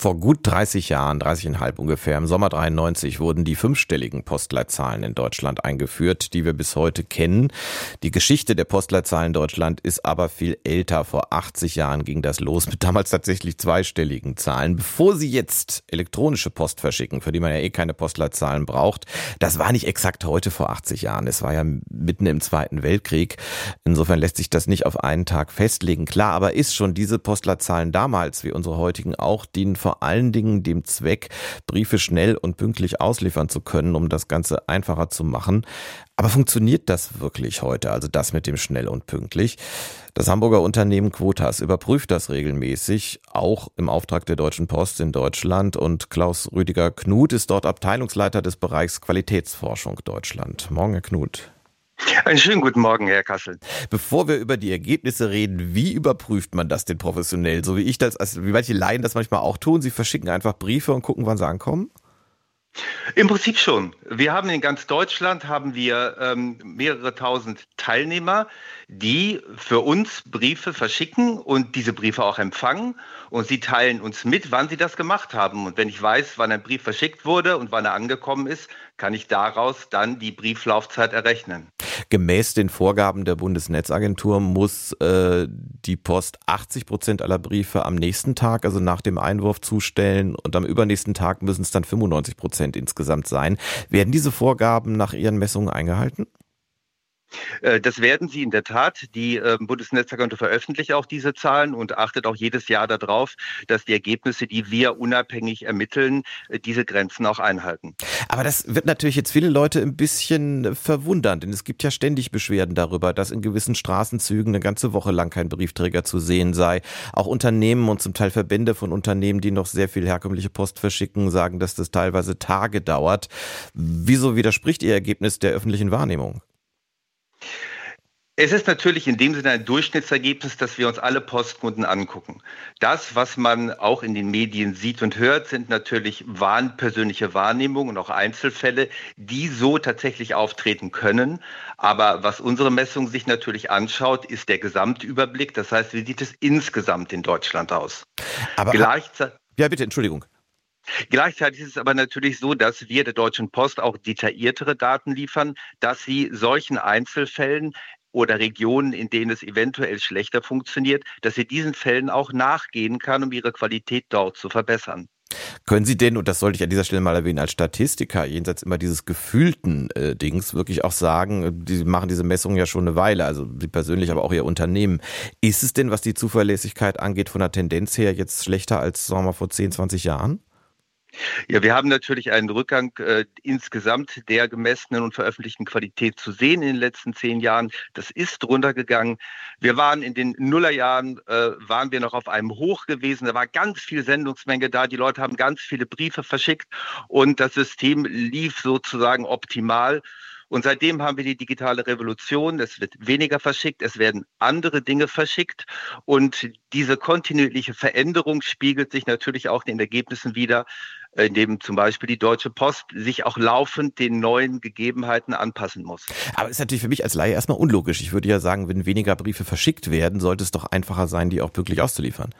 Vor gut 30 Jahren, 30,5 ungefähr, im Sommer 93 wurden die fünfstelligen Postleitzahlen in Deutschland eingeführt, die wir bis heute kennen. Die Geschichte der Postleitzahlen in Deutschland ist aber viel älter. Vor 80 Jahren ging das los mit damals tatsächlich zweistelligen Zahlen. Bevor Sie jetzt elektronische Post verschicken, für die man ja eh keine Postleitzahlen braucht, das war nicht exakt heute vor 80 Jahren. Es war ja mitten im Zweiten Weltkrieg. Insofern lässt sich das nicht auf einen Tag festlegen. Klar, aber ist schon diese Postleitzahlen damals, wie unsere heutigen auch dienen vor allen Dingen dem Zweck, Briefe schnell und pünktlich ausliefern zu können, um das Ganze einfacher zu machen. Aber funktioniert das wirklich heute, also das mit dem schnell und pünktlich? Das Hamburger Unternehmen Quotas überprüft das regelmäßig, auch im Auftrag der Deutschen Post in Deutschland. Und Klaus Rüdiger Knut ist dort Abteilungsleiter des Bereichs Qualitätsforschung Deutschland. Morgen, Herr Knut. Einen schönen guten Morgen, Herr Kassel. Bevor wir über die Ergebnisse reden, wie überprüft man das denn professionell? So wie ich das, also wie manche Laien das manchmal auch tun, sie verschicken einfach Briefe und gucken, wann sie ankommen? Im Prinzip schon. Wir haben in ganz Deutschland haben wir ähm, mehrere tausend Teilnehmer, die für uns Briefe verschicken und diese Briefe auch empfangen. Und sie teilen uns mit, wann sie das gemacht haben. Und wenn ich weiß, wann ein Brief verschickt wurde und wann er angekommen ist, kann ich daraus dann die Brieflaufzeit errechnen. Gemäß den Vorgaben der Bundesnetzagentur muss äh, die Post 80 Prozent aller Briefe am nächsten Tag, also nach dem Einwurf, zustellen und am übernächsten Tag müssen es dann 95 Prozent insgesamt sein. Werden diese Vorgaben nach Ihren Messungen eingehalten? Äh, das werden sie in der Tat. Die ähm, Bundesnetzagentur veröffentlicht auch diese Zahlen und achtet auch jedes Jahr darauf, dass die Ergebnisse, die wir unabhängig ermitteln, äh, diese Grenzen auch einhalten. Aber das wird natürlich jetzt viele Leute ein bisschen verwundern, denn es gibt ja ständig Beschwerden darüber, dass in gewissen Straßenzügen eine ganze Woche lang kein Briefträger zu sehen sei. Auch Unternehmen und zum Teil Verbände von Unternehmen, die noch sehr viel herkömmliche Post verschicken, sagen, dass das teilweise Tage dauert. Wieso widerspricht Ihr Ergebnis der öffentlichen Wahrnehmung? Es ist natürlich in dem Sinne ein Durchschnittsergebnis, dass wir uns alle Postkunden angucken. Das, was man auch in den Medien sieht und hört, sind natürlich wahren, persönliche Wahrnehmungen und auch Einzelfälle, die so tatsächlich auftreten können. Aber was unsere Messung sich natürlich anschaut, ist der Gesamtüberblick. Das heißt, wie sieht es insgesamt in Deutschland aus? Aber Gleichzeitig ja, bitte, Entschuldigung. Gleichzeitig ist es aber natürlich so, dass wir der Deutschen Post auch detailliertere Daten liefern, dass sie solchen Einzelfällen oder Regionen, in denen es eventuell schlechter funktioniert, dass sie diesen Fällen auch nachgehen kann, um ihre Qualität dort zu verbessern. Können Sie denn, und das sollte ich an dieser Stelle mal erwähnen, als Statistiker, jenseits immer dieses gefühlten äh, Dings, wirklich auch sagen, die machen diese Messungen ja schon eine Weile, also Sie persönlich, aber auch Ihr Unternehmen. Ist es denn, was die Zuverlässigkeit angeht, von der Tendenz her jetzt schlechter als, sagen wir mal, vor 10, 20 Jahren? Ja, wir haben natürlich einen Rückgang äh, insgesamt der gemessenen und veröffentlichten Qualität zu sehen in den letzten zehn Jahren. Das ist runtergegangen. Wir waren in den Nullerjahren, äh, waren wir noch auf einem Hoch gewesen. Da war ganz viel Sendungsmenge da. Die Leute haben ganz viele Briefe verschickt und das System lief sozusagen optimal. Und seitdem haben wir die digitale Revolution. Es wird weniger verschickt, es werden andere Dinge verschickt. Und diese kontinuierliche Veränderung spiegelt sich natürlich auch in den Ergebnissen wieder, indem zum Beispiel die Deutsche Post sich auch laufend den neuen Gegebenheiten anpassen muss. Aber ist natürlich für mich als Laie erstmal unlogisch. Ich würde ja sagen, wenn weniger Briefe verschickt werden, sollte es doch einfacher sein, die auch wirklich auszuliefern.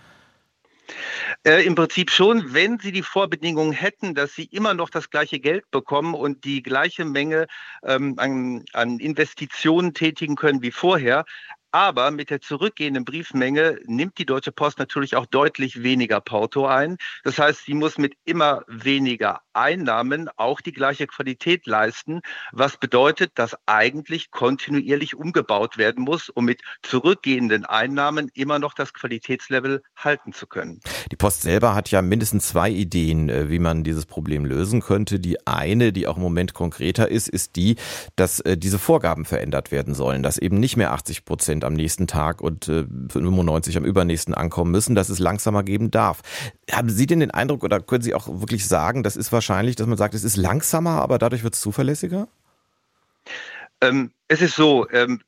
Äh, Im Prinzip schon, wenn Sie die Vorbedingungen hätten, dass Sie immer noch das gleiche Geld bekommen und die gleiche Menge ähm, an, an Investitionen tätigen können wie vorher. Aber mit der zurückgehenden Briefmenge nimmt die Deutsche Post natürlich auch deutlich weniger Porto ein. Das heißt, sie muss mit immer weniger Einnahmen auch die gleiche Qualität leisten, was bedeutet, dass eigentlich kontinuierlich umgebaut werden muss, um mit zurückgehenden Einnahmen immer noch das Qualitätslevel halten zu können. Die Post selber hat ja mindestens zwei Ideen, äh, wie man dieses Problem lösen könnte. Die eine, die auch im Moment konkreter ist, ist die, dass äh, diese Vorgaben verändert werden sollen, dass eben nicht mehr 80 Prozent Prozent am nächsten Tag und äh, 95 am übernächsten ankommen müssen, dass es langsamer geben darf. Haben Sie denn den Eindruck oder können Sie auch wirklich sagen, das ist wahrscheinlich, dass man sagt, es ist langsamer, aber dadurch wird es zuverlässiger? Ähm, es ist so, ähm,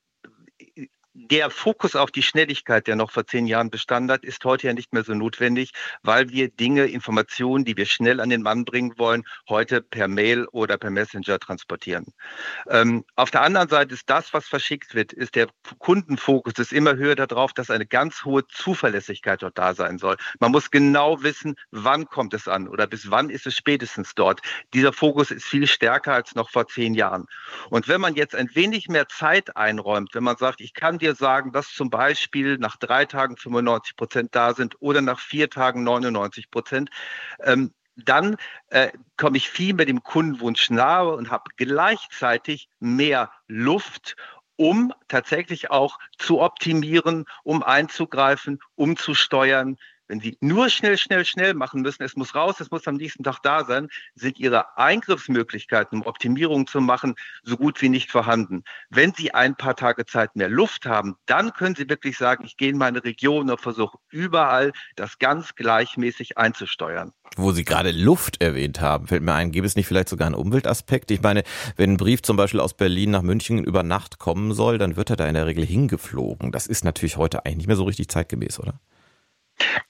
der Fokus auf die Schnelligkeit, der noch vor zehn Jahren bestanden hat, ist heute ja nicht mehr so notwendig, weil wir Dinge, Informationen, die wir schnell an den Mann bringen wollen, heute per Mail oder per Messenger transportieren. Ähm, auf der anderen Seite ist das, was verschickt wird, ist der Kundenfokus ist immer höher darauf, dass eine ganz hohe Zuverlässigkeit dort da sein soll. Man muss genau wissen, wann kommt es an oder bis wann ist es spätestens dort. Dieser Fokus ist viel stärker als noch vor zehn Jahren. Und wenn man jetzt ein wenig mehr Zeit einräumt, wenn man sagt, ich kann dir sagen, dass zum Beispiel nach drei Tagen 95 Prozent da sind oder nach vier Tagen 99 Prozent, ähm, dann äh, komme ich viel mit dem Kundenwunsch nahe und habe gleichzeitig mehr Luft, um tatsächlich auch zu optimieren, um einzugreifen, um zu steuern, wenn Sie nur schnell, schnell, schnell machen müssen, es muss raus, es muss am nächsten Tag da sein, sind Ihre Eingriffsmöglichkeiten, um Optimierung zu machen, so gut wie nicht vorhanden. Wenn Sie ein paar Tage Zeit mehr Luft haben, dann können Sie wirklich sagen, ich gehe in meine Region und versuche überall das ganz gleichmäßig einzusteuern. Wo Sie gerade Luft erwähnt haben, fällt mir ein, gäbe es nicht vielleicht sogar einen Umweltaspekt? Ich meine, wenn ein Brief zum Beispiel aus Berlin nach München über Nacht kommen soll, dann wird er da in der Regel hingeflogen. Das ist natürlich heute eigentlich nicht mehr so richtig zeitgemäß, oder?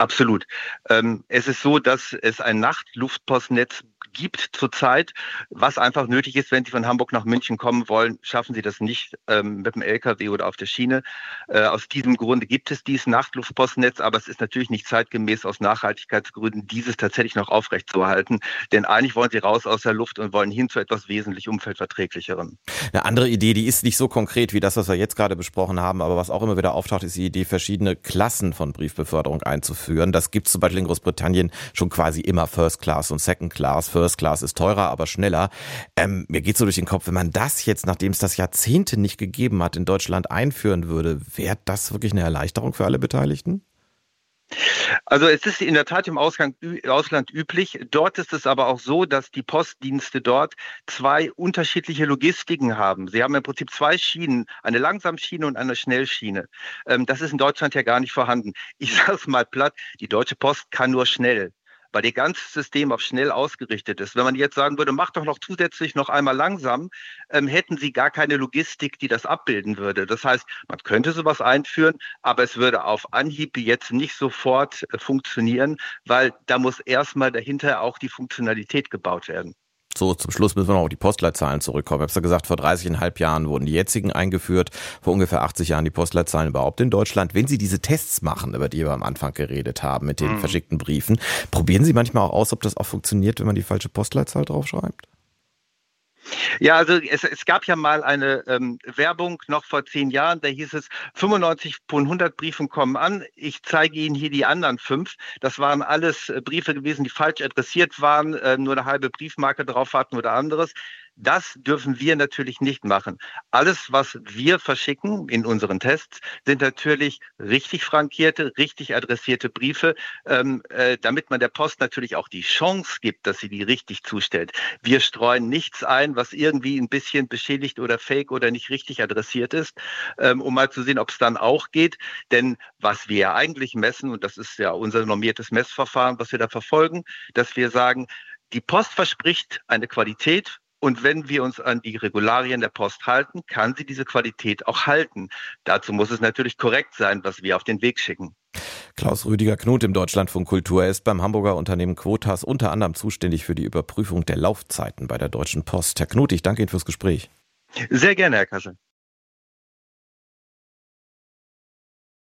Absolut. Ähm, es ist so, dass es ein Nachtluftpostnetz gibt zurzeit, was einfach nötig ist, wenn Sie von Hamburg nach München kommen wollen, schaffen Sie das nicht ähm, mit dem LKW oder auf der Schiene. Äh, aus diesem Grunde gibt es dieses Nachtluftpostnetz, aber es ist natürlich nicht zeitgemäß aus Nachhaltigkeitsgründen, dieses tatsächlich noch aufrechtzuerhalten. Denn eigentlich wollen Sie raus aus der Luft und wollen hin zu etwas wesentlich umweltverträglicherem. Eine andere Idee, die ist nicht so konkret wie das, was wir jetzt gerade besprochen haben, aber was auch immer wieder auftaucht, ist die Idee, verschiedene Klassen von Briefbeförderung einzuführen. Das gibt es zum Beispiel in Großbritannien schon quasi immer First Class und Second Class. First First Class ist teurer, aber schneller. Ähm, mir geht so durch den Kopf, wenn man das jetzt, nachdem es das Jahrzehnte nicht gegeben hat, in Deutschland einführen würde, wäre das wirklich eine Erleichterung für alle Beteiligten? Also es ist in der Tat im Ausgang, Ausland üblich. Dort ist es aber auch so, dass die Postdienste dort zwei unterschiedliche Logistiken haben. Sie haben im Prinzip zwei Schienen, eine Langsamschiene und eine Schnellschiene. Ähm, das ist in Deutschland ja gar nicht vorhanden. Ich sage es mal platt, die Deutsche Post kann nur schnell weil ihr ganzes System auf schnell ausgerichtet ist. Wenn man jetzt sagen würde, mach doch noch zusätzlich noch einmal langsam, ähm, hätten sie gar keine Logistik, die das abbilden würde. Das heißt, man könnte sowas einführen, aber es würde auf Anhieb jetzt nicht sofort äh, funktionieren, weil da muss erstmal dahinter auch die Funktionalität gebaut werden. So, zum Schluss müssen wir noch auf die Postleitzahlen zurückkommen. Ich habe ja gesagt, vor 30,5 Jahren wurden die jetzigen eingeführt, vor ungefähr 80 Jahren die Postleitzahlen überhaupt in Deutschland. Wenn Sie diese Tests machen, über die wir am Anfang geredet haben, mit den mhm. verschickten Briefen, probieren Sie manchmal auch aus, ob das auch funktioniert, wenn man die falsche Postleitzahl draufschreibt? Ja, also es, es gab ja mal eine ähm, Werbung noch vor zehn Jahren, da hieß es, 95 von 100 Briefen kommen an, ich zeige Ihnen hier die anderen fünf. Das waren alles äh, Briefe gewesen, die falsch adressiert waren, äh, nur eine halbe Briefmarke drauf hatten oder anderes. Das dürfen wir natürlich nicht machen. Alles, was wir verschicken in unseren Tests, sind natürlich richtig frankierte, richtig adressierte Briefe, ähm, äh, damit man der Post natürlich auch die Chance gibt, dass sie die richtig zustellt. Wir streuen nichts ein, was irgendwie ein bisschen beschädigt oder fake oder nicht richtig adressiert ist, ähm, um mal zu sehen, ob es dann auch geht. Denn was wir ja eigentlich messen, und das ist ja unser normiertes Messverfahren, was wir da verfolgen, dass wir sagen, die Post verspricht eine Qualität und wenn wir uns an die Regularien der Post halten, kann sie diese Qualität auch halten. Dazu muss es natürlich korrekt sein, was wir auf den Weg schicken. Klaus Rüdiger Knut im Deutschlandfunk Kultur. Er ist beim Hamburger Unternehmen Quotas unter anderem zuständig für die Überprüfung der Laufzeiten bei der Deutschen Post. Herr Knut, ich danke Ihnen fürs Gespräch. Sehr gerne, Herr Kassel.